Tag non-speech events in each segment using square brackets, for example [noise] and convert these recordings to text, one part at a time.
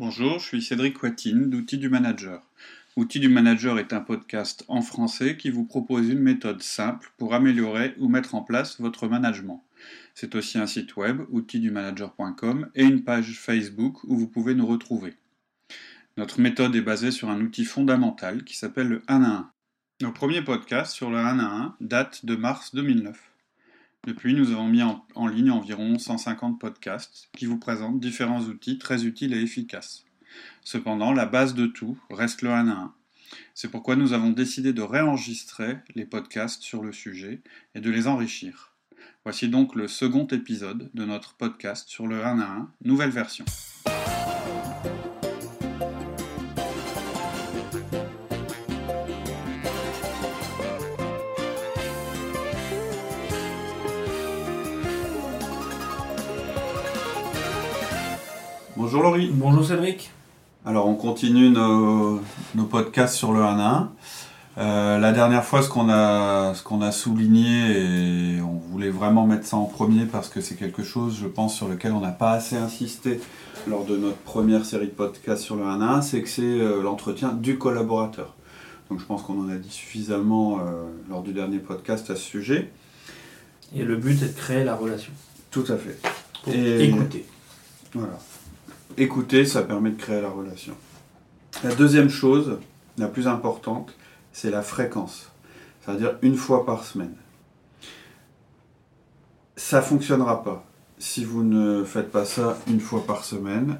Bonjour, je suis Cédric Watine d'Outils du Manager. Outils du Manager est un podcast en français qui vous propose une méthode simple pour améliorer ou mettre en place votre management. C'est aussi un site web, outildumanager.com, et une page Facebook où vous pouvez nous retrouver. Notre méthode est basée sur un outil fondamental qui s'appelle le 1 à 1. Nos premiers podcasts sur le 1 à 1 datent de mars 2009. Depuis, nous avons mis en, ligne environ 150 podcasts qui vous présentent différents outils très utiles et efficaces. Cependant, la base de tout reste le 1 à 1. C'est pourquoi nous avons décidé de réenregistrer les podcasts sur le sujet et de les enrichir. Voici donc le second épisode de notre podcast sur le 1 à 1, nouvelle version. Bonjour Laurie. Bonjour Cédric. Alors on continue nos, nos, podcasts sur le 1 à 1. Euh, la dernière fois, ce qu'on a, ce qu'on a souligné, et on voulait vraiment mettre ça en premier parce que c'est quelque chose, je pense, sur lequel on n'a pas assez insisté lors de notre première série de podcasts sur le 1 à 1, c'est que c'est euh, l'entretien du collaborateur. Donc je pense qu'on en a dit suffisamment euh, lors du dernier podcast à ce sujet. Et le but est de créer la relation. Tout à fait. Pour et écouter. Voilà. Écouter, ça permet de créer la relation. La deuxième chose, la plus importante, c'est la fréquence. C'est-à-dire une fois par semaine. Ça ne fonctionnera pas si vous ne faites pas ça une fois par semaine.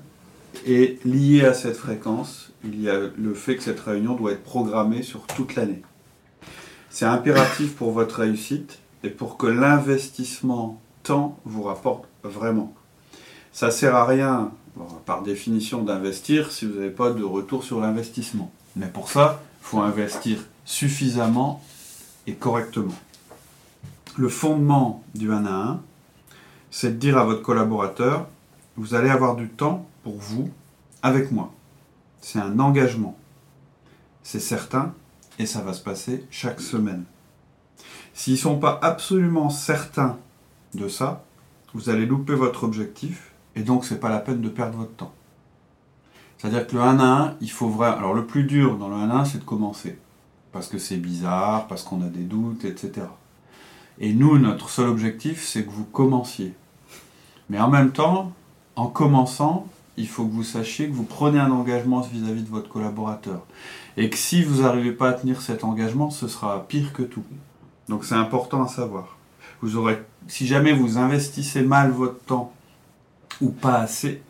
Et lié à cette fréquence, il y a le fait que cette réunion doit être programmée sur toute l'année. C'est impératif pour votre réussite et pour que l'investissement temps vous rapporte vraiment. Ça sert à rien par définition d'investir si vous n'avez pas de retour sur l'investissement. Mais pour ça, il faut investir suffisamment et correctement. Le fondement du 1 à 1, c'est de dire à votre collaborateur, vous allez avoir du temps pour vous avec moi. C'est un engagement. C'est certain et ça va se passer chaque semaine. S'ils ne sont pas absolument certains de ça, vous allez louper votre objectif et donc, c'est pas la peine de perdre votre temps. C'est-à-dire que le 1 à 1, il faut vraiment. Alors, le plus dur dans le 1 à 1, c'est de commencer. Parce que c'est bizarre, parce qu'on a des doutes, etc. Et nous, notre seul objectif, c'est que vous commenciez. Mais en même temps, en commençant, il faut que vous sachiez que vous prenez un engagement vis-à-vis de votre collaborateur. Et que si vous n'arrivez pas à tenir cet engagement, ce sera pire que tout. Donc c'est important à savoir. Vous aurez, si jamais vous investissez mal votre temps ou pas assez,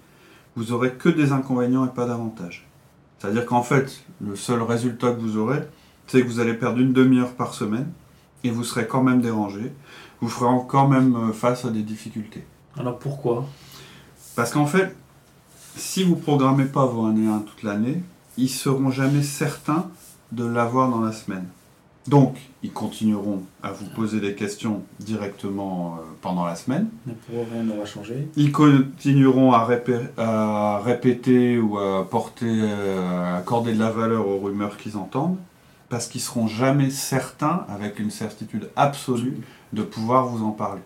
vous aurez que des inconvénients et pas d'avantages. C'est-à-dire qu'en fait, le seul résultat que vous aurez, c'est que vous allez perdre une demi-heure par semaine et vous serez quand même dérangé. Vous ferez quand même euh, face à des difficultés. Alors pourquoi? Parce qu'en fait, si vous programmez pas vos 1 et 1 toute l'année, ils seront jamais certains de l'avoir dans la semaine. Donc, ils continueront à vous poser des questions directement euh, pendant la semaine. Pour rien n'aura changé. Ils continueront à, à, répéter ou à porter, euh, à accorder de la valeur aux rumeurs qu'ils entendent, parce qu'ils seront jamais certains, avec une certitude absolue, de pouvoir vous en parler.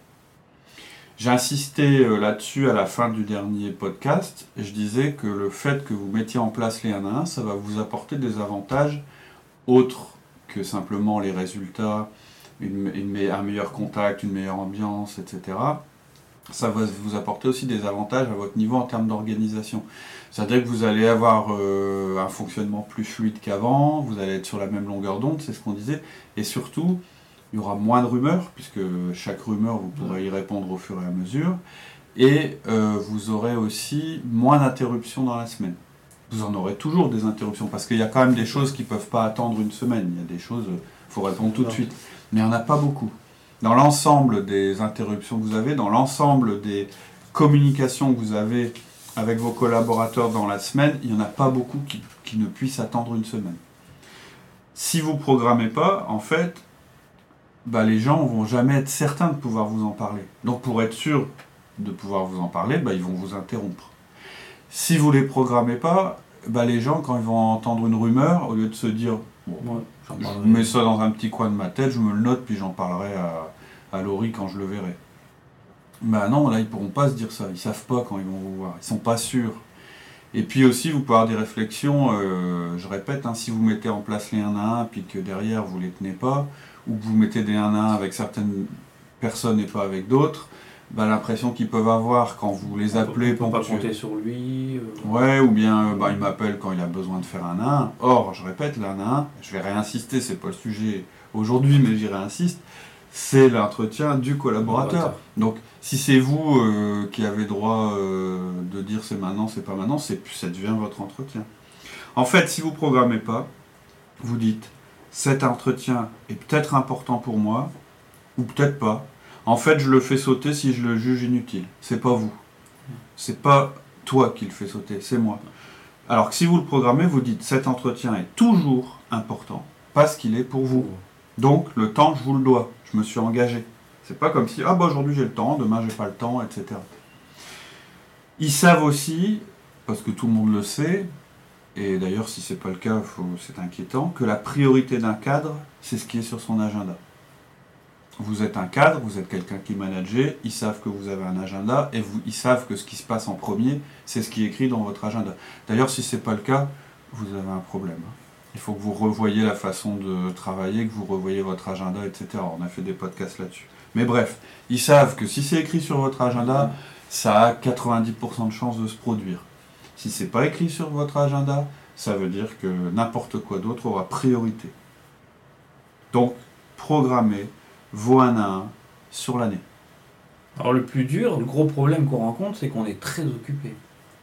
J'ai insisté euh, là-dessus à la fin du dernier podcast, et je disais que le fait que vous mettiez en place les 1 à 1, ça va vous apporter des avantages autres simplement les résultats, une, un meilleur contact, une meilleure ambiance, etc. Ça va vous apporter aussi des avantages à votre niveau en termes d'organisation. C'est-à-dire que vous allez avoir euh, un fonctionnement plus fluide qu'avant, vous allez être sur la même longueur d'onde, c'est ce qu'on disait, et surtout, il y aura moins de rumeurs, puisque chaque rumeur, vous pourrez y répondre au fur et à mesure, et euh, vous aurez aussi moins d'interruptions dans la semaine vous en aurez toujours des interruptions, parce qu'il y a quand même des choses qui ne peuvent pas attendre une semaine. Il y a des choses, il faut répondre tout de suite. Mais il n'y en a pas beaucoup. Dans l'ensemble des interruptions que vous avez, dans l'ensemble des communications que vous avez avec vos collaborateurs dans la semaine, il n'y en a pas beaucoup qui, qui, ne puissent attendre une semaine. Si vous ne programmez pas, en fait, bah, les gens ne vont jamais être certains de pouvoir vous en parler. Donc pour être sûr de pouvoir vous en parler, bah, ils vont vous interrompre. Si vous ne les programmez pas, bah, les gens, quand ils vont entendre une rumeur, au lieu de se dire, je mets ça dans un petit coin de ma tête, je me le note, puis j'en parlerai à, à Laurie quand je le verrai. Bah non, là, ils pourront pas se dire ça. Ils savent pas quand ils vont vous voir. Ils sont pas sûrs. Et puis aussi, vous pouvez avoir des réflexions, euh, je répète, hein, si vous mettez en place les 1 à 1, puis que derrière vous ne les tenez pas, ou que vous mettez des 1 à 1 avec certaines personnes et pas avec d'autres, bah, l'impression qu'ils peuvent avoir quand vous les appelez pour pas compter sur lui. euh, Ouais, ou bien euh, bah, il m'appelle quand il a besoin de faire un 1. Or, je répète, l'un 1, je vais réinsister, c'est pas le sujet aujourd'hui, mais j'y réinsiste, c'est l'entretien du collaborateur. Donc, si c'est vous euh, qui avez droit de dire c'est maintenant, c'est pas maintenant, c'est ça devient votre entretien. En fait, si vous programmez pas, vous dites cet entretien est peut-être important pour moi, ou peut-être pas. En fait, je le fais sauter si je le juge inutile. C'est pas vous. C'est pas toi qui le fais sauter, c'est moi. Alors que si vous le programmez, vous dites cet entretien est toujours important parce qu'il est pour vous. Donc le temps, je vous le dois. Je me suis engagé. C'est pas comme si ah bah aujourd'hui j'ai le temps, demain j'ai pas le temps, etc. Ils savent aussi, parce que tout le monde le sait, et d'ailleurs si c'est pas le cas, c'est inquiétant, que la priorité d'un cadre, c'est ce qui est sur son agenda. Vous êtes un cadre, vous êtes quelqu'un qui manage, ils savent que vous avez un agenda et ils savent que ce qui se passe en premier, c'est ce qui est écrit dans votre agenda. D'ailleurs, si c'est pas le cas, vous avez un problème. Il faut que vous revoyiez la façon de travailler, que vous revoyiez votre agenda, etc. On a fait des podcasts là-dessus. Mais bref, ils savent que si c'est écrit sur votre agenda, ça a 90% de chances de se produire. Si c'est pas écrit sur votre agenda, ça veut dire que n'importe quoi d'autre aura priorité. Donc, programmez vos 1 à 1 sur l'année. Alors le plus dur, le gros problème qu'on rencontre, c'est qu'on est très occupé.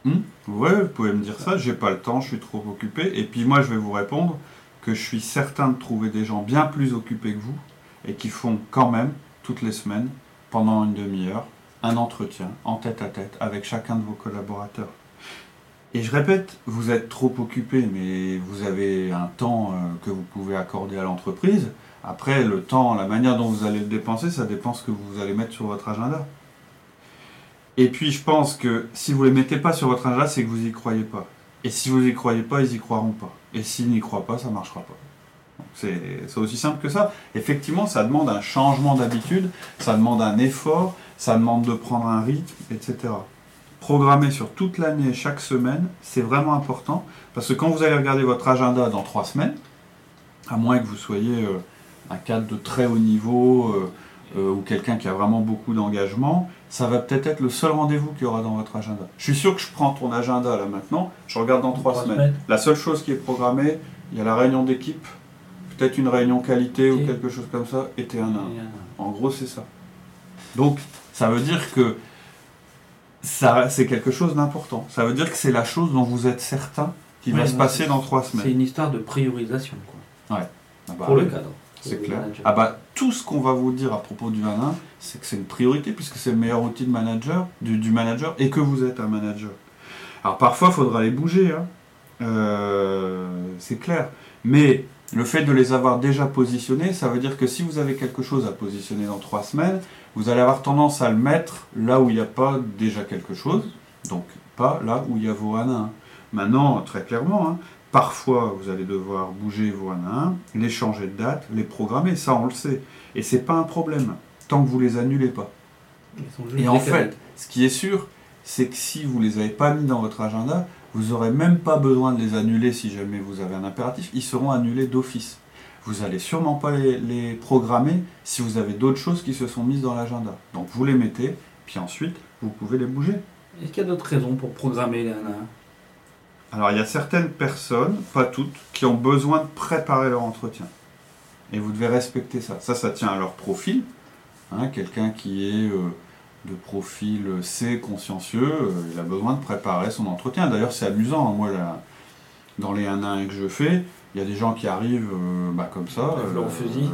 Hmm? Ouais, vous pouvez me dire ça, j'ai pas le temps, je suis trop occupé. Et puis moi, je vais vous répondre que je suis certain de trouver des gens bien plus occupés que vous et qui font quand même, toutes les semaines, pendant une demi-heure, un entretien en tête à tête avec chacun de vos collaborateurs. Et je répète, vous êtes trop occupé, mais vous avez un temps euh, que vous pouvez accorder à l'entreprise. Après, le temps, la manière dont vous allez le dépenser, ça dépend ce que vous allez mettre sur votre agenda. Et puis, je pense que si vous ne les mettez pas sur votre agenda, c'est que vous n'y croyez pas. Et si vous n'y croyez pas, ils n'y croiront pas. Et s'ils n'y croient pas, ça ne marchera pas. C'est aussi simple que ça. Effectivement, ça demande un changement d'habitude, ça demande un effort, ça demande de prendre un rythme, etc. Programmer sur toute l'année, chaque semaine, c'est vraiment important. Parce que quand vous allez regarder votre agenda dans trois semaines, à moins que vous soyez euh, un cadre de très haut niveau euh, euh, ou quelqu'un qui a vraiment beaucoup d'engagement, ça va peut-être être le seul rendez-vous qu'il y aura dans votre agenda. Je suis sûr que je prends ton agenda là maintenant, je regarde dans trois semaines. semaines. La seule chose qui est programmée, il y a la réunion d'équipe, peut-être une réunion qualité ou quelque chose comme ça, et t'es un euh, En gros, c'est ça. Donc, ça veut dire que ça, c'est quelque chose d'important. Ça veut dire que c'est la chose dont vous êtes certain qui va Ouais, se ouais, passer c'est- dans trois C'est semaine. une histoire de priorisation quoi, Ah bah pour le cadre. C'est clair. Ah bah, tout ce qu'on va vous dire à propos du 1 c'est que c'est une priorité puisque c'est le meilleur outil de manager, du, du manager et que vous êtes un manager. Alors parfois, il faudra les bouger, hein. Euh, c'est clair. Mais le fait de les avoir déjà positionnés, ça veut dire que si vous avez quelque chose à positionner dans trois semaines, vous allez avoir tendance à le mettre là où il n'y a pas déjà quelque chose, donc pas là où il y a vos 1 à 1. Maintenant, très clairement, hein, Parfois, vous allez devoir bouger vos 1 à 1, les changer de date, les programmer, ça on le sait. Et c'est pas un problème, tant que vous les annulez pas. Et en fait, ce qui est sûr, c'est que si vous les avez pas mis dans votre agenda, vous aurez même pas besoin de les annuler si jamais vous avez un impératif, ils seront annulés d'office. Vous allez sûrement pas les, les programmer si vous avez d'autres choses qui se sont mises dans l'agenda. Donc vous les mettez, puis ensuite vous pouvez les bouger. Est-ce qu'il y a d'autres raisons pour programmer les 1 à 1 Alors il y a certaines personnes, pas toutes, qui ont besoin de préparer leur entretien. Et vous devez respecter ça. Ça, ça tient à leur profil. Hein, Quelqu'un qui est euh, de profil C, consciencieux, euh, il a besoin de préparer son entretien. D'ailleurs, c'est amusant. hein. Moi, là, dans les 1 à 1 que je fais, il y a des gens qui arrivent euh, bah, comme ça. Le fleur au fusil.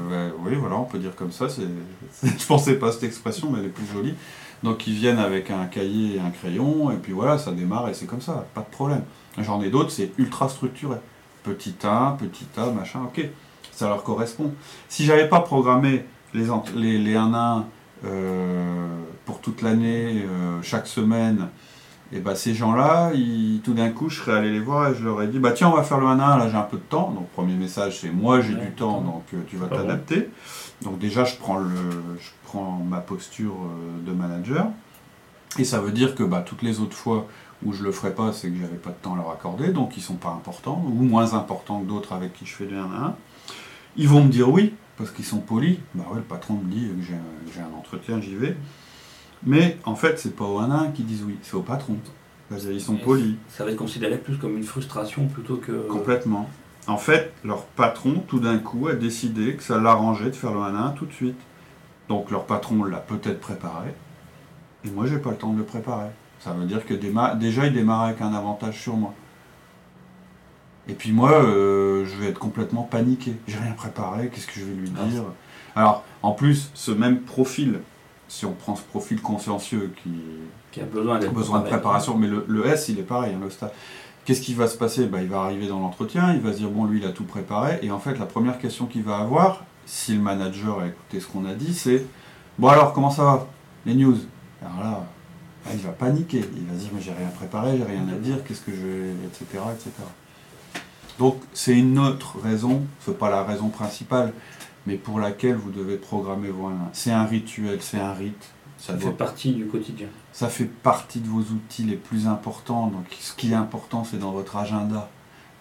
oui, voilà, on peut dire comme ça. C'est, c'est- [laughs] je pensais pas à cette expression, mais elle est plus jolie. Donc ils viennent avec un cahier et un crayon, et puis voilà, ça démarre et c'est comme ça, pas de problème. J'en ai d'autres, c'est ultra structuré. Petit A, petit A, machin, ok, ça leur correspond. Si j'avais pas programmé les, ent- les, les 1 à 1 euh, pour toute l'année, euh, chaque semaine, et bah ces gens-là, tout d'un coup, je serais allé les voir et je leur ai dit, bah tiens, on va faire le 1 à 1, là j'ai un peu de temps. Donc premier message, c'est moi j'ai Ouais, du temps, donc euh, tu vas bon. t'adapter. Donc déjà, je prends, le, je prends ma posture de manager. Et ça veut dire que bah, toutes les autres fois ou je le ferai pas, c'est que j'avais pas de temps à leur accorder, donc ils sont pas importants, ou moins importants que d'autres avec qui je fais du 1 à 1. Ils vont me dire oui, parce qu'ils sont polis. Bah ouais, le patron me dit que j'ai un- entretien, j'y vais. Mais en fait, c'est pas au 1 à 1 qui disent oui, c'est au patron. Parce qu'ils sont polis. Ça va être considéré plus comme une frustration plutôt que. Complètement. En fait, leur patron, tout d'un coup, a décidé que ça l'arrangeait de faire le 1 à 1 tout de suite. Donc leur patron l'a peut-être préparé, et moi j'ai pas le temps de le préparer. Ça veut dire que déjà il démarre avec un avantage sur moi. Et puis moi, euh, je vais être complètement paniqué. J'ai rien préparé, qu'est-ce que je vais lui Ah, dire Alors, en plus, ce même profil, si on prend ce profil consciencieux qui, Qui a besoin de préparation, mais le, le S, il est pareil, hein, le stade. Qu'est-ce qui va se passer? Bah, Il va arriver dans l'entretien, il va se dire, bon, lui, il a tout préparé, et en fait, la première question qu'il va avoir, si le manager a écouté ce qu'on a dit, c'est, bon alors, comment ça va? Les news? Alors là, là, il va paniquer, il va dire, mais j'ai rien préparé, j'ai rien à dire, qu'est-ce que je vais, etc., etc. Donc, c'est une autre raison, c'est pas la raison principale, mais pour laquelle vous devez programmer vos 1 C'est un rituel, c'est un rite. Ça doit fait partie du quotidien. ça fait partie de vos outils les plus importants. Donc, ce qui est important, c'est dans votre agenda.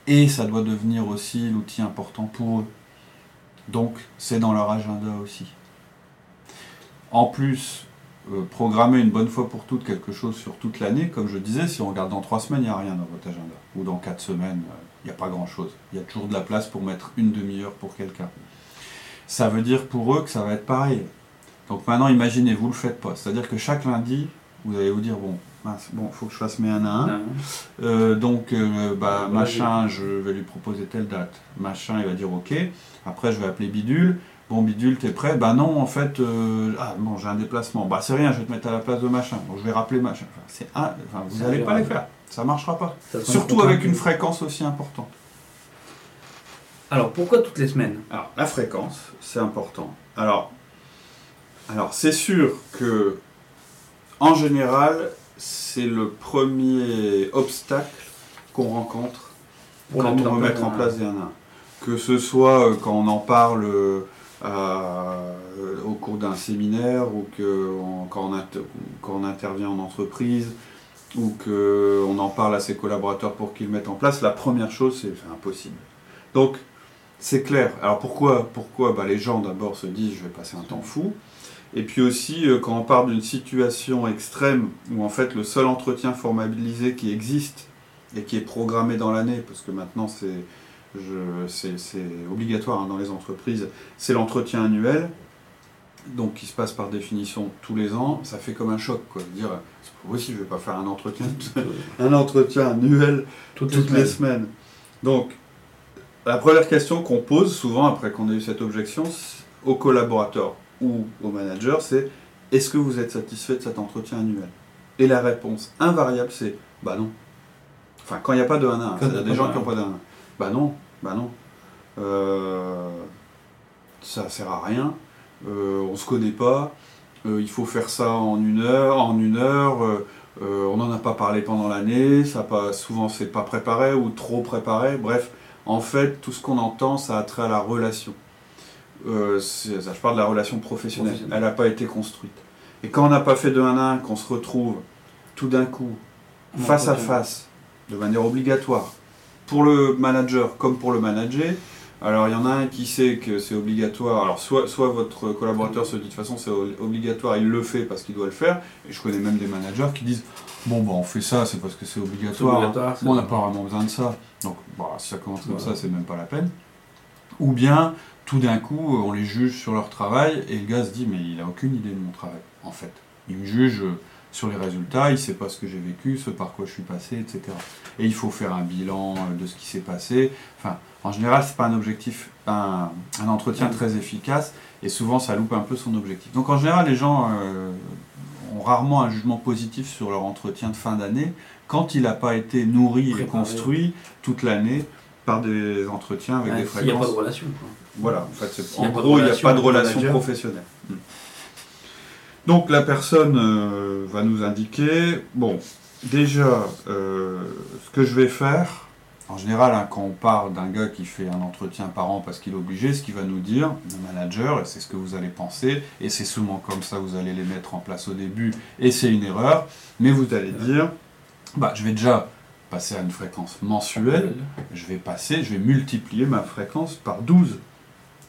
Et ça doit devenir aussi l'outil important pour eux. Donc, c'est dans leur agenda aussi. En plus, euh, programmer une bonne fois pour toutes quelque chose sur toute l'année, comme je disais, si on regarde dans trois semaines, il n'y a rien dans votre agenda. Ou dans quatre semaines, euh, il n'y a pas grand-chose. Il y a toujours de la place pour mettre une demi-heure pour quelqu'un. Ça veut dire pour eux que ça va être pareil. Donc maintenant, imaginez, vous ne le faites pas. C'est-à-dire que chaque lundi, vous allez vous dire, bon, mince, bon, faut que je fasse mes 1 à 1. Hein Euh, donc, euh, bah, machin, je vais lui proposer telle date. Machin, il va dire ok. Après, je vais appeler Bidule. Bon, Bidule, t'es prêt? Bah non, en fait, euh, ah bon, j'ai un déplacement. Bah c'est rien, je vais te mettre à la place de machin. Donc, je vais rappeler machin. Enfin, c'est un, enfin, vous n'allez pas les faire. Ça marchera pas. Ça Surtout avec une fréquence aussi importante. Alors pourquoi toutes les semaines? Alors, la fréquence, c'est important. Alors, alors c'est sûr que, en général, c'est le premier obstacle qu'on rencontre Pour quand on veut mettre en place des 1 Que ce soit euh, quand on en parle euh, au cours d'un séminaire ou que quand, on intervient en entreprise ou qu'on en parle à ses collaborateurs pour qu'ils mettent en place, la première chose, c'est impossible. Donc, c'est clair. Alors pourquoi, pourquoi bah, Les gens d'abord se disent je vais passer un temps fou. Et puis aussi, euh, quand on parle d'une situation extrême où en fait le seul entretien formalisé qui existe et qui est programmé dans l'année, parce que maintenant c'est c'est c'est obligatoire hein, dans les entreprises, c'est l'entretien annuel, donc qui se passe par définition tous les ans, ça fait comme un choc. Quoi. Dire, c'est possible, je vais pas faire un entretien, un entretien annuel Toutes, toutes les semaines. Donc, la première question qu'on pose souvent après qu'on ait eu cette objection aux collaborateurs ou aux managers, c'est est-ce que vous êtes satisfait de cet entretien annuel? Et la réponse invariable, c'est bah non. Enfin, quand il n'y a pas de 1 à 1, Quand il y a des gens qui n'ont pas de 1 à 1. Bah non, bah non. Euh, ça sert à rien. Euh, on se connaît pas. Euh, il faut faire ça en une heure, en une heure. euh, on n'en a pas parlé pendant l'année, ça pas, souvent c'est pas préparé ou trop préparé. Bref, en fait, tout ce qu'on entend, ça a trait à la relation. Ça, je parle de la relation professionnelle. Professionnelle. Elle n'a pas été construite. Et quand on n'a pas fait de 1 à 1, qu'on se retrouve tout d'un coup, face à face, de manière obligatoire, pour le manager comme pour le manager, alors il y en a un qui sait que c'est obligatoire. Alors soit, soit votre collaborateur se dit de toute façon c'est obligatoire, il le fait parce qu'il doit le faire. Et je connais même des managers qui disent bon bah on fait ça, c'est parce que c'est obligatoire. obligatoire, c'est- Bon, on n'a pas vraiment besoin de ça. Donc bah, si ça commence comme Voilà. ça, c'est même pas la peine. Ou bien tout d'un coup on les juge sur leur travail et le gars se dit mais il a aucune idée de mon travail en fait. Il me juge euh, sur les résultats, il sait pas ce que j'ai vécu, ce par quoi je suis passé, etc. Et il faut faire un bilan euh, de ce qui s'est passé. Enfin, en général, c'est pas un objectif, un, un entretien très efficace, et souvent ça loupe un peu son objectif. Donc en général, les gens euh, ont rarement un jugement positif sur leur entretien de fin d'année quand il n'a pas été nourri et construit toute l'année par des entretiens avec Ouais, des S'il n'y a fréquences. pas de relation. quoi. Voilà, en fait, en gros, il n'y a relation pas de relation professionnelle. Hmm. Donc la personne euh, va nous indiquer, bon, déjà, euh, ce que je vais faire, en général, hein, quand on parle d'un gars qui fait un entretien par an parce qu'il est obligé, ce qu'il va nous dire, le manager, et c'est ce que vous allez penser, et c'est souvent comme ça que vous allez les mettre en place au début, et c'est une erreur, mais vous allez dire, bah, je vais déjà passer à une fréquence mensuelle, je vais passer, je vais multiplier ma fréquence par 12.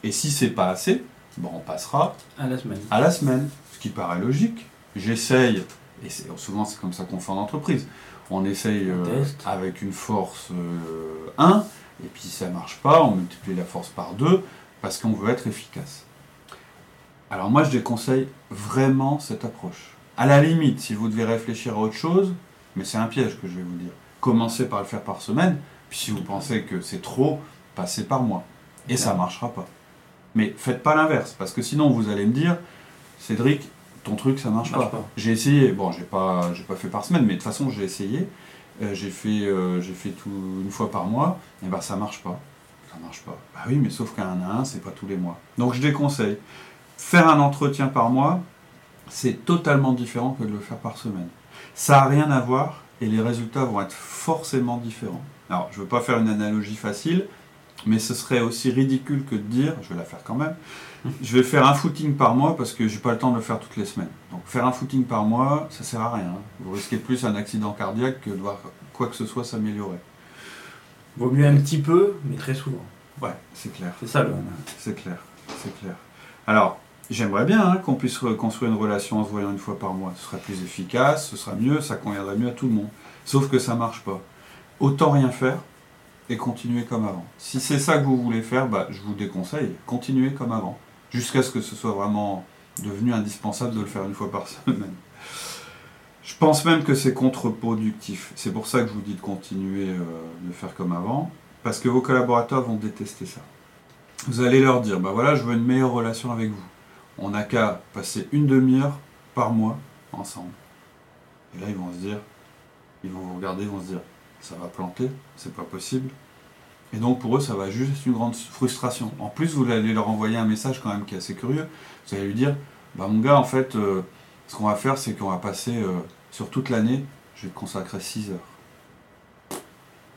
Et si c'est pas assez, bon, on passera À la semaine. à la semaine, ce qui paraît logique. J'essaye, et souvent c'est comme ça qu'on fait en entreprise, on essaye On euh, avec une force euh, 1, et puis si ça marche pas, on multiplie la force par 2, parce qu'on veut être efficace. Alors moi je déconseille vraiment cette approche. À la limite, si vous devez réfléchir à autre chose, mais c'est un piège que je vais vous dire, commencez par le faire par semaine, puis si vous pensez que c'est trop, passez par mois. Et ça Ouais. marchera pas. Mais faites pas l'inverse, parce que sinon vous allez me dire, Cédric, ton truc ça marche, Marche pas. pas. J'ai essayé, bon j'ai pas, j'ai pas fait par semaine, mais de toute façon j'ai essayé, Euh, j'ai fait, euh, j'ai fait tout une fois par mois, et ben ça marche pas. Ça marche pas. Bah oui, mais sauf qu'un à un, c'est pas tous les mois. Donc je déconseille. Faire un entretien par mois, c'est totalement différent que de le faire par semaine. Ça n'a rien à voir et les résultats vont être forcément différents. Alors, je ne veux pas faire une analogie facile, mais ce serait aussi ridicule que de dire, je vais la faire quand même, je vais faire un footing par mois parce que j'ai pas le temps de le faire toutes les semaines. Donc faire un footing par mois, ça sert à rien. Vous risquez plus un accident cardiaque que de voir quoi que ce soit s'améliorer. Vaut mieux un petit peu, mais très souvent. Ouais, c'est clair. C'est ça le. C'est clair, c'est clair. Alors, j'aimerais bien hein, qu'on puisse reconstruire une relation en se voyant une fois par mois. Ce serait plus efficace, ce sera mieux, ça conviendrait mieux à tout le monde. Sauf que ça marche pas. Autant rien faire et continuer comme avant. Si c'est ça que vous voulez faire, bah, je vous déconseille, continuez comme avant. Jusqu'à ce que ce soit vraiment devenu indispensable de le faire une fois par [laughs] semaine. Je pense même que c'est contre-productif. C'est pour ça que je vous dis de continuer euh, de faire comme avant. Parce que vos collaborateurs vont détester ça. Vous allez leur dire, bah voilà, je veux une meilleure relation avec vous. On n'a qu'à passer une demi-heure par mois ensemble. Et là, ils vont se dire, ils vont vous regarder, ils vont se dire, ça va planter, c'est pas possible. Et donc pour eux, ça va juste être une grande frustration. En plus, vous allez leur envoyer un message quand même qui est assez curieux. Vous allez lui dire, bah mon gars, en fait, euh, ce qu'on va faire, c'est qu'on va passer euh, sur toute l'année, je vais te consacrer 6 heures.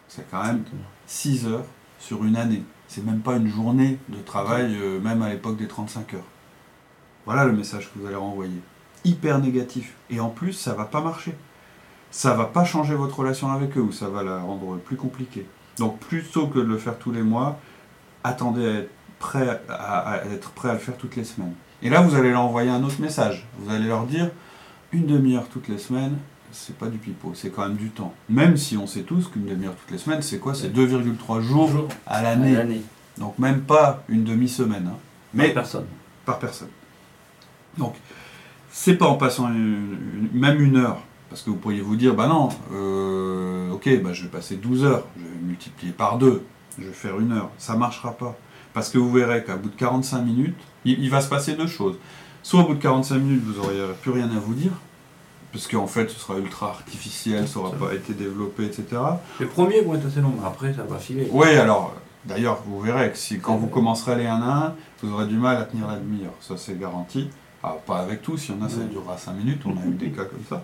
C'est quand même 6 heures sur une année. C'est même pas une journée de travail, euh, même à l'époque des 35 heures. Voilà le message que vous allez renvoyer. Hyper négatif. Et en plus, ça va pas marcher. Ça va pas changer votre relation avec eux ou ça va la rendre plus compliquée. Donc plutôt que de le faire tous les mois, attendez à être prêt à, à être prêt à le faire toutes les semaines. Et là, vous allez leur envoyer un autre message. Vous allez leur dire une demi-heure toutes les semaines, c'est pas du pipeau, c'est quand même du temps. Même si on sait tous qu'une demi-heure toutes les semaines, c'est quoi? C'est 2,3 jours à l'année. Donc même pas une demi-semaine. hein. Mais Mais personne. par personne. Donc, c'est pas en passant une- une- même une heure, parce que vous pourriez vous dire, bah non, euh, ok, bah je vais passer 12 heures, je vais multiplier par deux, je vais faire une heure. Ça marchera pas. Parce que vous verrez qu'à bout de 45 minutes, il, il va se passer deux choses. Soit au bout de 45 minutes, vous n'aurez plus rien à vous dire, parce qu'en fait, ce sera ultra artificiel, ça n'aura pas été développé, etc. Les premiers vont être assez longs, après ça va filer. Oui, alors, d'ailleurs, vous verrez que si, quand vous commencerez les 1 à 1, vous aurez du mal à tenir la demi-heure. Ça, c'est garanti. Ah, pas avec tous, il y en a, ça durera 5 minutes, on a eu des cas comme ça.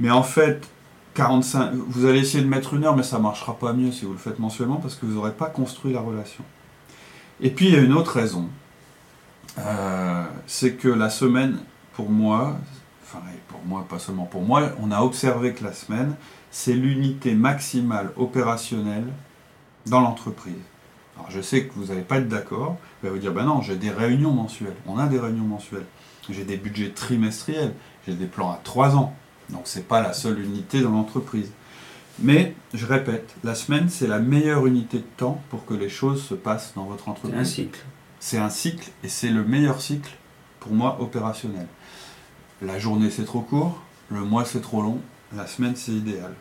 Mais en fait, 45, vous allez essayer de mettre une heure, mais ça ne marchera pas mieux si vous le faites mensuellement parce que vous n'aurez pas construit la relation. Et puis, il y a une autre raison. Euh, c'est que la semaine, pour moi, enfin, pour moi, pas seulement pour moi, on a observé que la semaine, c'est l'unité maximale opérationnelle dans l'entreprise. Alors je sais que vous n'allez pas être d'accord, vous allez vous dire, ben non, j'ai des réunions mensuelles, on a des réunions mensuelles, j'ai des budgets trimestriels, j'ai des plans à trois ans, donc c'est pas la seule unité dans l'entreprise. Mais, je répète, la semaine, c'est la meilleure unité de temps pour que les choses se passent dans votre C'est entreprise. un cycle. C'est un cycle et c'est le meilleur cycle pour moi opérationnel. La journée c'est trop court, le mois c'est trop long, la semaine c'est idéal.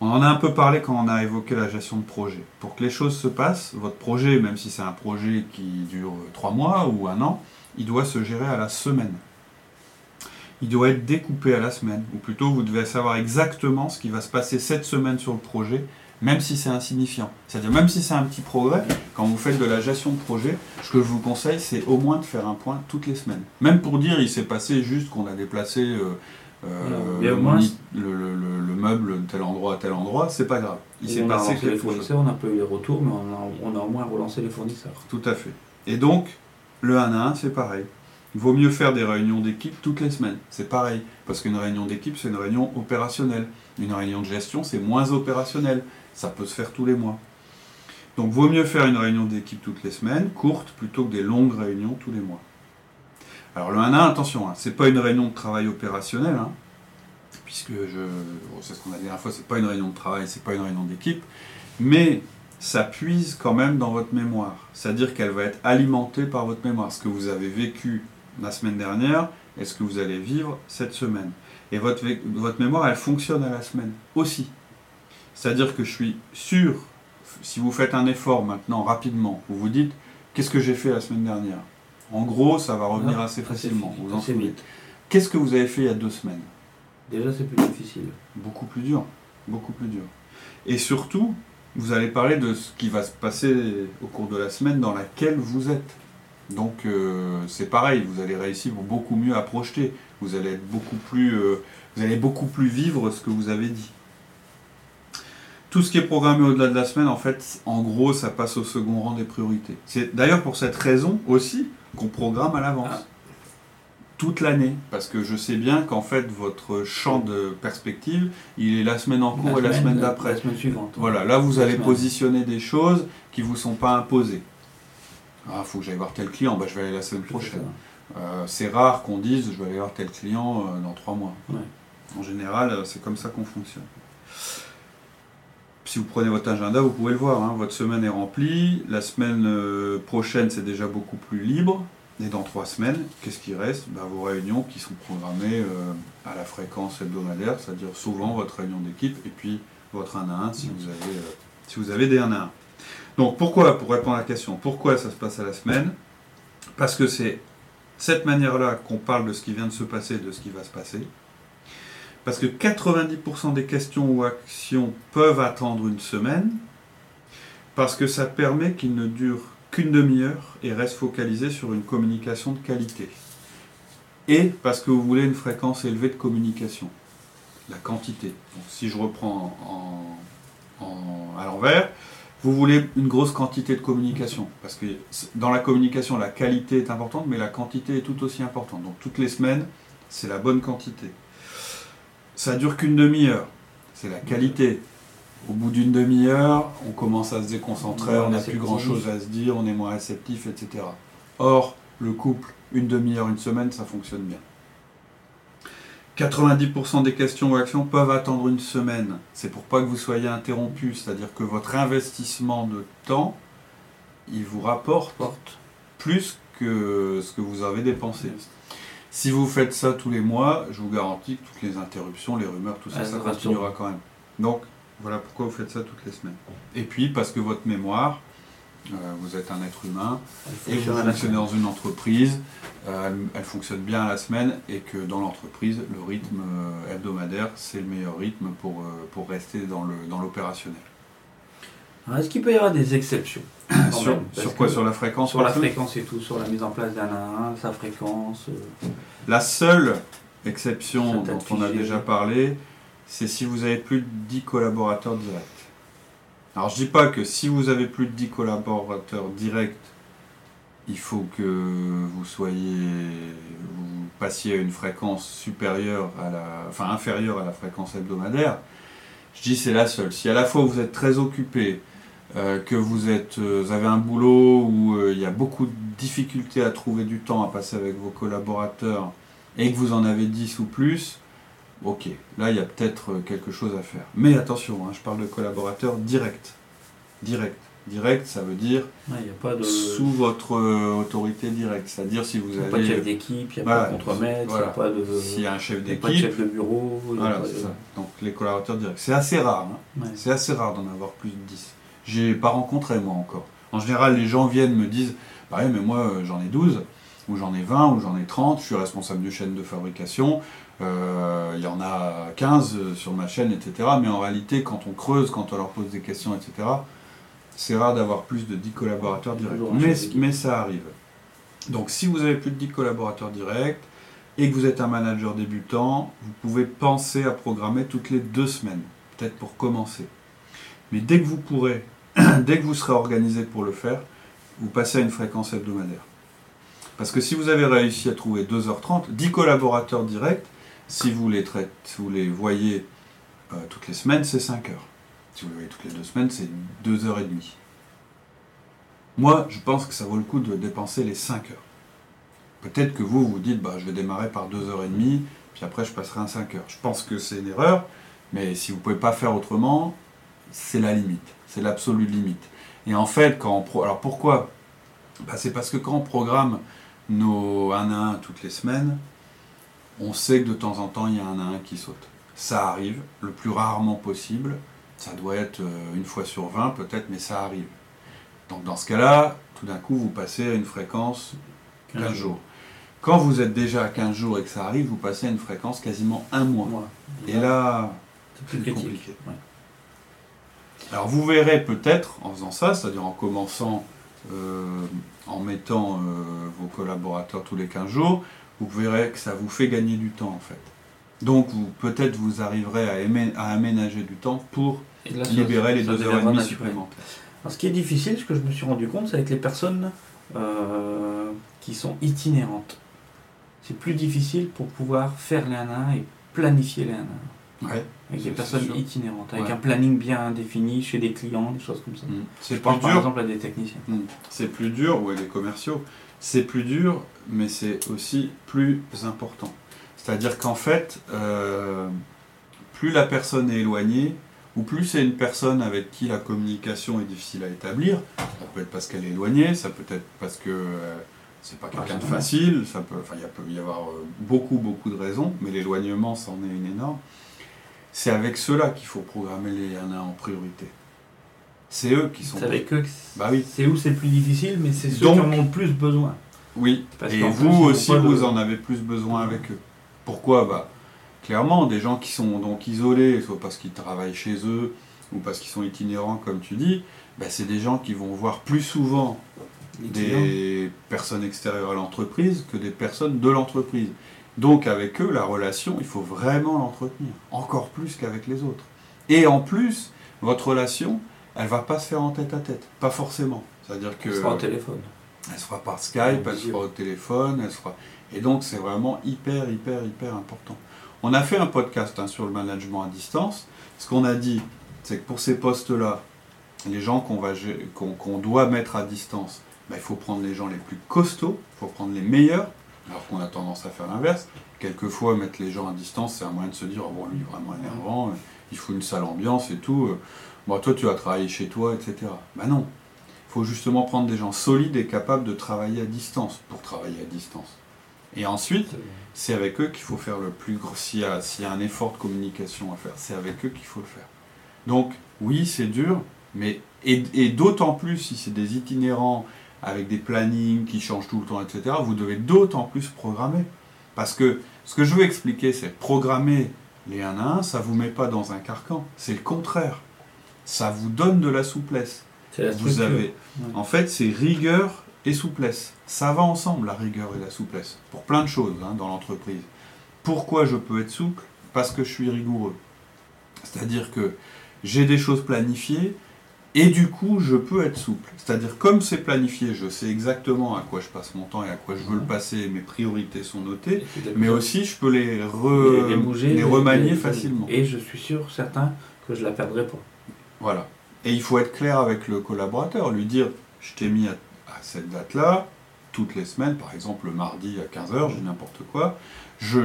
On en a un peu parlé quand on a évoqué la gestion de projet. Pour que les choses se passent, votre projet, même si c'est un projet qui dure trois mois ou un an, il doit se gérer à la semaine. Il doit être découpé à la semaine, ou plutôt vous devez savoir exactement ce qui va se passer cette semaine sur le projet, même si c'est insignifiant. C'est-à-dire même si c'est un petit progrès, quand vous faites de la gestion de projet, ce que je vous conseille, c'est au moins de faire un point toutes les semaines. Même pour dire, il s'est passé juste qu'on a déplacé euh, euh, le, au moins, moni- le- le- le- le meuble de tel endroit à tel endroit, c'est pas grave. Il s'est on a passé relancé les quelque chose. fournisseurs, on n'a pas eu les retours, mais on a, on a au moins relancé les fournisseurs. Tout à fait. Et donc, le 1 à 1, c'est pareil. Il vaut mieux faire des réunions d'équipe toutes les semaines. C'est pareil. Parce qu'une réunion d'équipe, c'est une réunion opérationnelle. Une réunion de gestion, c'est moins opérationnel. Ça peut se faire tous les mois. Donc, vaut mieux faire une réunion d'équipe toutes les semaines, courte, plutôt que des longues réunions tous les mois. Alors, le 1 1, attention, hein, c'est pas une réunion de travail opérationnel, hein, puisque je, bon, c'est ce qu'on a dit la dernière fois, c'est pas une réunion de travail, c'est pas une réunion d'équipe, mais ça puise quand même dans votre mémoire. C'est-à-dire qu'elle va être alimentée par votre mémoire. Ce que vous avez vécu la semaine dernière et ce que vous allez vivre cette semaine? Et votre, votre mémoire, elle fonctionne à la semaine aussi. C'est-à-dire que je suis sûr, si vous faites un effort maintenant rapidement, vous vous dites, qu'est-ce que j'ai fait la semaine dernière? En gros, ça va revenir Ah, assez facilement. Vous en souvenez. Qu'est-ce que vous avez fait il y a deux semaines? Déjà, c'est plus difficile. beaucoup plus dur, beaucoup plus dur. Et surtout, vous allez parler de ce qui va se passer au cours de la semaine dans laquelle vous êtes. Donc euh, c'est pareil, vous allez réussir beaucoup mieux à projeter. Vous allez être beaucoup plus, euh, vous allez beaucoup plus vivre ce que vous avez dit. Tout ce qui est programmé au-delà de la semaine, en fait, en gros, ça passe au second rang des priorités. C'est d'ailleurs pour cette raison aussi qu'on programme à l'avance. Ah. Toute l'année. Parce que je sais bien qu'en fait, votre champ de perspective, il est la semaine en cours et la semaine d'après. La semaine suivante. Voilà, là vous allez semaine. positionner des choses qui ne vous sont pas imposées. Ah, faut que j'aille voir tel client, bah, je vais aller la semaine prochaine. Euh, c'est rare qu'on dise je vais aller voir tel client euh, dans trois mois. Ouais. En général, euh, c'est comme ça qu'on fonctionne. Si vous prenez votre agenda, vous pouvez le voir. hein, votre semaine est remplie. La semaine prochaine, c'est déjà beaucoup plus libre. Et dans trois semaines, qu'est-ce qui reste? Bah, Vos réunions qui sont programmées euh, à la fréquence hebdomadaire, c'est-à-dire souvent votre réunion d'équipe et puis votre 1 à 1 si vous avez, euh, si vous avez des 1 à 1. Donc pourquoi, pour répondre à la question, pourquoi ça se passe à la semaine? Parce que c'est cette manière-là qu'on parle de ce qui vient de se passer, de ce qui va se passer. Parce que 90% des questions ou actions peuvent attendre une semaine, parce que ça permet qu'ils ne durent qu'une demi-heure et restent focalisés sur une communication de qualité. Et parce que vous voulez une fréquence élevée de communication, la quantité. Donc, si je reprends en- en- à l'envers, vous voulez une grosse quantité de communication, parce que dans la communication, la qualité est importante, mais la quantité est tout aussi importante. Donc toutes les semaines, c'est la bonne quantité. Ça dure qu'une demi-heure, c'est la qualité. Au bout d'une demi-heure, on commence à se déconcentrer, on n'a plus grand-chose à se dire, on est moins réceptif, etc. Or, le couple, une demi-heure, une semaine, ça fonctionne bien. 90% des questions ou actions peuvent attendre une semaine. C'est pour pas que vous soyez interrompu, c'est-à-dire que votre investissement de temps, il vous rapporte Porte. plus que ce que vous avez dépensé. Si vous faites ça tous les mois, je vous garantis que toutes les interruptions, les rumeurs, tout ça, Ah, ça continuera quand même. Donc, voilà pourquoi vous faites ça toutes les semaines. Et puis, parce que votre mémoire, vous êtes un être humain, et vous fonctionnez dans une entreprise, euh, elle, elle fonctionne bien à la semaine, et que dans l'entreprise, le rythme euh, hebdomadaire, c'est le meilleur rythme pour, euh, pour rester dans dans l'opérationnel. Alors, Est-ce qu'il peut y avoir des exceptions [coughs] sur quoi Sur la fréquence Sur la fréquence et tout, sur la mise en place d'un à un, sa fréquence. euh, La seule exception dont on a déjà parlé, c'est si vous avez plus de 10 collaborateurs directs. Alors je dis pas que si vous avez plus de 10 collaborateurs directs, il faut que vous soyez vous passiez à une fréquence supérieure à la enfin inférieure à la fréquence hebdomadaire. Je dis c'est la seule. Si à la fois vous êtes très occupé, euh, que vous êtes euh, avez un boulot où euh, il y a beaucoup de difficultés à trouver du temps à passer avec vos collaborateurs et que vous en avez 10 ou plus, ok, là il y a peut-être euh, quelque chose à faire. Mais attention, hein, je parle de collaborateurs directs. Direct. Direct, ça veut dire Il a pas de, sous votre euh, autorité directe. C'est-à-dire si vous y a pas de avez. chef d'équipe, il n'y a Voilà, pas de contremaître, il voilà. n'y a pas de, S'il y a un chef il a pas de d'équipe, chef de bureau. il voilà, de- ça. Donc les collaborateurs directs. C'est assez rare. hein. Ouais. C'est assez rare d'en avoir plus de 10. J'ai pas rencontré moi encore. En général, les gens viennent me disent Bah mais moi euh, j'en ai 12, ou j'en ai 20, ou j'en ai 30, je suis responsable d'une chaîne de fabrication, il y en a 15 sur ma chaîne, etc. Mais en réalité, quand on creuse, quand on leur pose des questions, etc., c'est rare d'avoir plus de 10 collaborateurs directs. Mais ça arrive. Donc si vous avez plus de 10 collaborateurs directs, et que vous êtes un manager débutant, vous pouvez penser à programmer toutes les deux semaines, peut-être pour commencer. Mais dès que vous pourrez, [clears throat] dès que vous serez organisé pour le faire, vous passez à une fréquence hebdomadaire. Parce que si vous avez réussi à trouver 2h30, 10 collaborateurs directs, si vous les, traitez, vous les voyez euh, toutes les semaines, c'est 5 heures. Si vous le voyez toutes les deux semaines, c'est 2 heures et demie. Moi, je pense que ça vaut le coup de dépenser les 5 heures. Peut-être que vous, vous dites, bah, je vais démarrer par 2 heures et demie, puis après je passerai à 5 heures. Je pense que c'est une erreur, mais si vous ne pouvez pas faire autrement, c'est la limite. C'est l'absolue limite. Et en fait, quand on pro... alors pourquoi? Bah, C'est parce que quand on programme nos 1 à 1 toutes les semaines, on sait que de temps en temps, il y a un à 1 qui saute. Ça arrive, le plus rarement possible. Ça doit être euh, une fois sur 20 peut-être, mais ça arrive. Donc dans ce cas-là, tout d'un coup, vous passez à une fréquence 15 jours. Quand vous êtes déjà à 15 jours et que ça arrive, vous passez à une fréquence quasiment un mois. Et là, c'est plus compliqué. Alors vous verrez peut-être en faisant ça, c'est-à-dire en commençant euh, en mettant euh, vos collaborateurs tous les 15 jours, vous verrez que ça vous fait gagner du temps en fait. Donc vous peut-être vous arriverez à, à, aménager du temps pour libérer les deux heures et demie supplémentaires. Alors, ce qui est difficile, ce que je me suis rendu compte, c'est avec les personnes euh, qui sont itinérantes. C'est plus difficile pour pouvoir faire les 1 1 et planifier les 1 1. Ouais, avec des personnes itinérantes, avec un planning bien défini chez des clients, des choses comme ça. Mm. C'est par exemple à des techniciens. Mm. C'est plus dur, ou à des commerciaux. C'est plus dur, mais c'est aussi plus important. C'est-à-dire qu'en fait, euh, plus la personne est éloignée, ou plus c'est une personne avec qui la communication est difficile à établir, ça peut être parce qu'elle est éloignée, ça peut être parce que euh, c'est pas quelqu'un de facile, ça peut, enfin, il peut y avoir euh, beaucoup, beaucoup de raisons, mais l'éloignement, c'en est une énorme. C'est avec ceux-là qu'il faut programmer les 1 en priorité. C'est eux qui sont. C'est avec eux bah oui. C'est où c'est le plus difficile, mais c'est ceux qui en ont le plus besoin. Oui, et vous aussi, vous en avez plus besoin avec eux. Pourquoi? Bah, Clairement, des gens qui sont donc isolés, soit parce qu'ils travaillent chez eux, ou parce qu'ils sont itinérants, comme tu dis, bah, c'est des gens qui vont voir plus souvent des personnes extérieures à l'entreprise que des personnes de l'entreprise. Donc avec eux, la relation, il faut vraiment l'entretenir, encore plus qu'avec les autres. Et en plus, votre relation, elle va pas se faire en tête à tête, pas forcément. C'est-à-dire que elle sera au téléphone. Elle sera par Skype, elle sera au téléphone, elle sera. Et donc c'est vraiment hyper, hyper, hyper important. On a fait un podcast hein, sur le management à distance. Ce qu'on a dit, c'est que pour ces postes-là, les gens qu'on va qu'on doit mettre à distance, ben, il faut prendre les gens les plus costauds, il faut prendre les meilleurs, alors qu'on a tendance à faire l'inverse. Quelquefois, mettre les gens à distance, c'est un moyen de se dire, oh, bon, lui, vraiment énervant, il faut une sale ambiance et tout. Euh. Bon, toi, tu vas travailler chez toi, etc. Ben non. Il faut justement prendre des gens solides et capables de travailler à distance pour travailler à distance. Et ensuite, c'est avec eux qu'il faut faire le plus gros. S'il y, a, y a un effort de communication à faire, c'est avec eux qu'il faut le faire. Donc, oui, c'est dur, mais. Et, et d'autant plus si c'est des itinérants avec des plannings qui changent tout le temps, etc., vous devez d'autant plus programmer. Parce que ce que je veux expliquer, c'est programmer les 1 à 1, ça ne vous met pas dans un carcan. C'est le contraire. Ça vous donne de la souplesse. La vous avez, En fait, c'est rigueur et souplesse. Ça va ensemble, la rigueur et la souplesse. Pour plein de choses hein, dans l'entreprise. Pourquoi je peux être souple? Parce que je suis rigoureux. C'est-à-dire que j'ai des choses planifiées, et du coup, je peux être souple. C'est-à-dire, comme c'est planifié, je sais exactement à quoi je passe mon temps et à quoi je veux le mhm. passer, mes priorités sont notées, mais aussi je peux les, les, remanier facilement. Et je suis sûr, certain, que je ne la perdrai pas. Voilà. Et il faut être clair avec le collaborateur, lui dire, je t'ai mis à, à cette date-là, toutes les semaines, par exemple le mardi à 15h, j'ai n'importe quoi,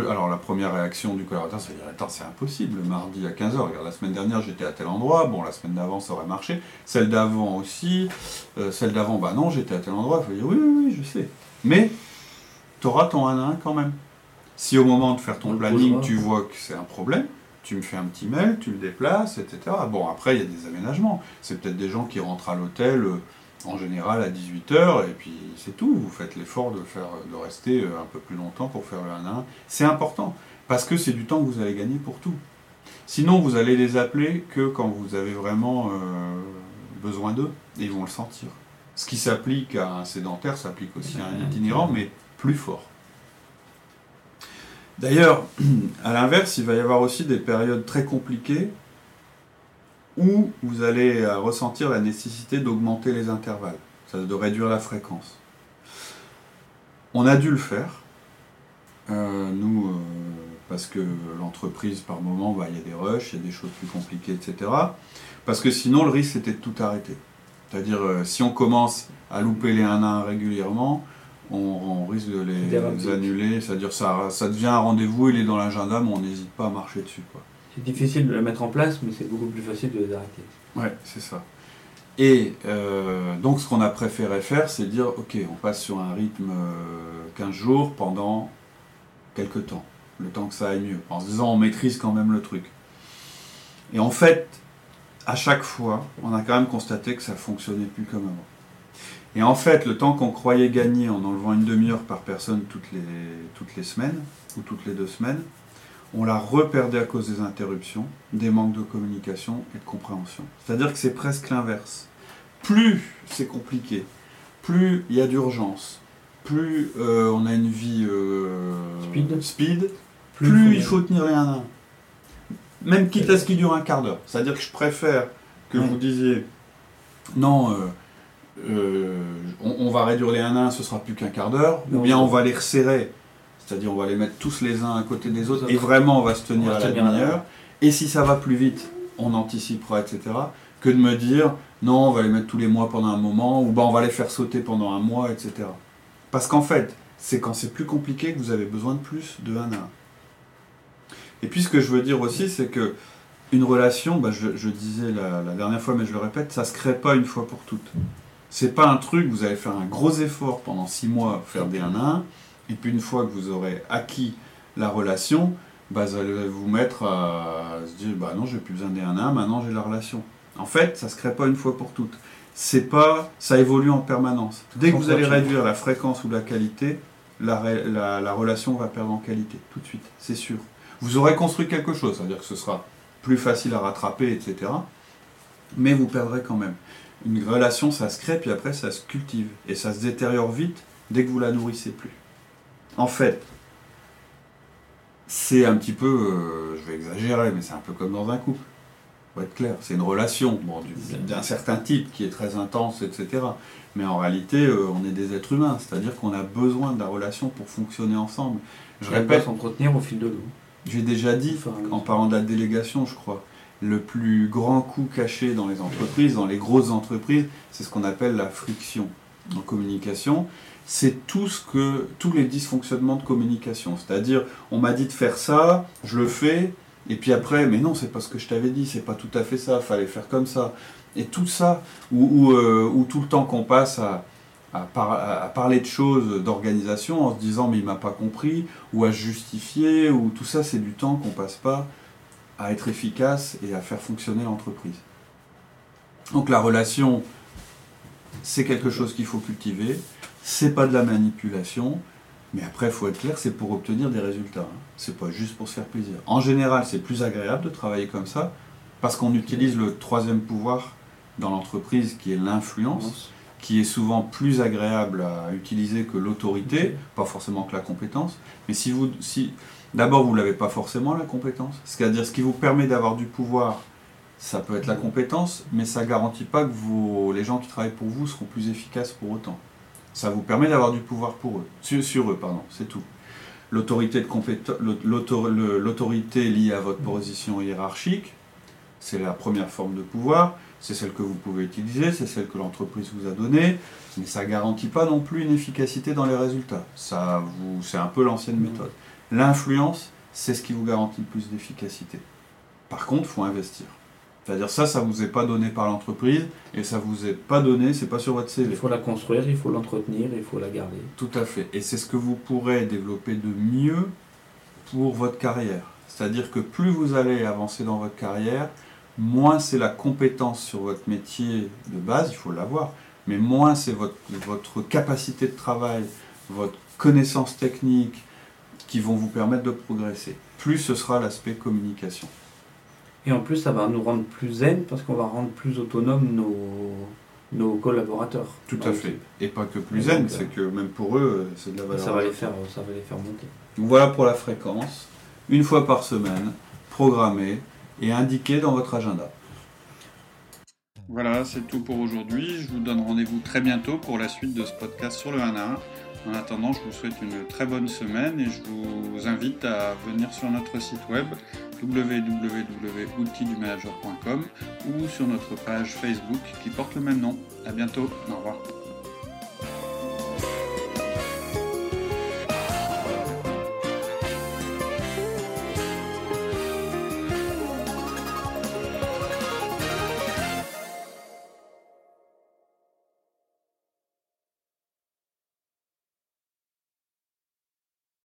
alors la première réaction du collaborateur, c'est de dire Attends, c'est impossible, le mardi à 15h. Regarde, la semaine dernière, j'étais à tel endroit. Bon, la semaine d'avant, ça aurait marché. Celle d'avant aussi. Euh, celle d'avant, bah non, j'étais à tel endroit. Il faut dire Oui, oui, oui, je sais. Mais tu auras ton 1 à 1 quand même. Si au moment de faire ton planning, tu vois que c'est un problème, tu me fais un petit mail, tu le déplaces, etc. Bon, après, il y a des aménagements. C'est peut-être des gens qui rentrent à l'hôtel. Euh, en général à 18h, et puis c'est tout. Vous faites l'effort de, faire, de rester euh, un peu plus longtemps pour faire le 1 1. C'est important, parce que c'est du temps que vous allez gagner pour tout. Sinon, vous allez les appeler que quand vous avez vraiment euh, besoin d'eux, et ils vont le sentir. Ce qui s'applique à un sédentaire s'applique aussi à un itinérant, mais plus fort. D'ailleurs, [clears throat] à l'inverse, il va y avoir aussi des périodes très compliquées où vous allez euh, ressentir la nécessité d'augmenter les intervalles, de réduire la fréquence. On a dû le faire. Euh, nous, euh, parce que l'entreprise, par moment, bah, il y a des rushs, il y a des choses plus compliquées, etc. Parce que sinon, le risque, c'était de tout arrêter. C'est-à-dire, euh, si on commence à louper les 1 1 régulièrement, on, on risque de les, annuler. C'est-à-dire, ça, ça devient un rendez-vous, il est dans l'agenda, mais on n'hésite pas à marcher dessus. Quoi. C'est difficile de le mettre en place, mais c'est beaucoup plus facile de les arrêter. Ouais, c'est ça. Et euh, donc, ce qu'on a préféré faire, c'est dire, ok, on passe sur un rythme euh, 15 jours pendant quelques temps, le temps que ça aille mieux, en se disant, on maîtrise quand même le truc. Et en fait, à chaque fois, on a quand même constaté que ça fonctionnait plus comme avant. Et en fait, le temps qu'on croyait gagner en enlevant une demi-heure par personne toutes les, toutes les semaines, ou toutes les deux semaines, on l'a reperdé à cause des interruptions, des manques de communication et de compréhension. C'est-à-dire que c'est presque l'inverse. Plus c'est compliqué, plus il y a d'urgence, plus euh, on a une vie euh, Speed. plus, il faut tenir les 1 1. Même quitte à ce qu'il dure un quart d'heure. C'est-à-dire que je préfère que Ouais. vous disiez non, euh, on, on va réduire les 1 1, ce sera plus qu'un quart d'heure, ou bien on va les resserrer, c'est-à-dire on va les mettre tous les uns à côté des autres, et vraiment on va se tenir à la demi-heure. Et si ça va plus vite, on anticipera, etc. Que de me dire non, on va les mettre tous les mois pendant un moment, ou ben on va les faire sauter pendant un mois, etc. Parce qu'en fait, c'est quand c'est plus compliqué que vous avez besoin de plus de 1 à 1. Et puis ce que je veux dire aussi, c'est que une relation, bah, je, je disais la, la dernière fois, mais je le répète, ça se crée pas une fois pour toutes. C'est pas un truc, vous allez faire un gros effort pendant 6 mois, faire des 1 à 1, et puis une fois que vous aurez acquis la relation, bah, vous allez vous mettre à se dire, bah non, j'ai plus besoin des 1 à 1, maintenant j'ai la relation. En fait, ça se crée pas une fois pour toutes. C'est pas, ça évolue en permanence. Dès que vous allez réduire la fréquence ou la qualité, la- la relation va perdre en qualité, tout de suite, c'est sûr. Vous aurez construit quelque chose, c'est-à-dire que ce sera plus facile à rattraper, etc. Mais vous perdrez quand même. Une relation, ça se crée, puis après, ça se cultive. Et ça se détériore vite dès que vous la nourrissez plus. En fait, c'est un petit peu, euh, je vais exagérer, mais c'est un peu comme dans un couple. Pour être clair, c'est une relation bon, du- d'un certain type qui est très intense, etc. Mais en réalité, euh, on est des êtres humains, c'est-à-dire qu'on a besoin de la relation pour fonctionner ensemble. Je Elle répète, s'entretenir au fil de l'eau. j'ai déjà dit, Enfin, en parlant de la délégation, je crois, le plus grand coup caché dans les entreprises, dans les grosses entreprises, c'est ce qu'on appelle la friction en communication. C'est tout ce que, tous les dysfonctionnements de communication. C'est-à-dire, on m'a dit de faire ça, je le fais, et puis après, mais non, c'est pas ce que je t'avais dit, c'est pas tout à fait ça, fallait faire comme ça. Et tout ça, ou, euh, ou tout le temps qu'on passe à, à, par- à parler de choses d'organisation en se disant mais il m'a pas compris, ou à justifier, ou tout ça, c'est du temps qu'on passe pas à être efficace et à faire fonctionner l'entreprise. Donc la relation, c'est quelque chose qu'il faut cultiver, c'est pas de la manipulation, mais après, il faut être clair, c'est pour obtenir des résultats. hein. C'est pas juste pour se faire plaisir. En général, c'est plus agréable de travailler comme ça, parce qu'on utilise le troisième pouvoir dans l'entreprise, qui est l'influence, qui est souvent plus agréable à utiliser que l'autorité, pas forcément que la compétence. Mais si vous, si d'abord vous l'avez pas forcément la compétence, c'est-à-dire ce qui vous permet d'avoir du pouvoir, ça peut être la compétence, mais ça garantit pas que les gens qui travaillent pour vous seront plus efficaces pour autant. Ça vous permet d'avoir du pouvoir pour eux, sur, eux, pardon, c'est tout. L'autorité liée à votre position hiérarchique, c'est la première forme de pouvoir, c'est celle que vous pouvez utiliser, c'est celle que l'entreprise vous a donnée, mais ça ne garantit pas non plus une efficacité dans les résultats. Ça c'est un peu l'ancienne méthode. L'influence, c'est ce qui vous garantit le plus d'efficacité. Par contre, il faut investir. C'est-à-dire ça, ça vous est pas donné par l'entreprise et ça vous est pas donné, c'est pas sur votre CV. Il faut la construire, il faut l'entretenir, il faut la garder. Tout à fait. Et c'est ce que vous pourrez développer de mieux pour votre carrière. C'est-à-dire que plus vous allez avancer dans votre carrière, moins c'est la compétence sur votre métier de base, il faut l'avoir, mais moins c'est votre, votre capacité de travail, votre connaissance technique qui vont vous permettre de progresser. Plus ce sera l'aspect communication. Et en plus, ça va nous rendre plus zen parce qu'on va rendre plus autonomes nos, nos collaborateurs. Tout à fait. Et pas que plus zen, euh, c'est que même pour eux, c'est de la valeur. ça va les faire, ça va les faire monter. Donc Voilà pour la fréquence. Une fois par semaine, programmée et indiquée dans votre agenda. Voilà, c'est tout pour aujourd'hui. Je vous donne rendez-vous très bientôt pour la suite de ce podcast sur le 1 à 1. En attendant, je vous souhaite une très bonne semaine et je vous invite à venir sur notre site web www.outildumanager.com ou sur notre page Facebook qui porte le même nom. À bientôt, au revoir.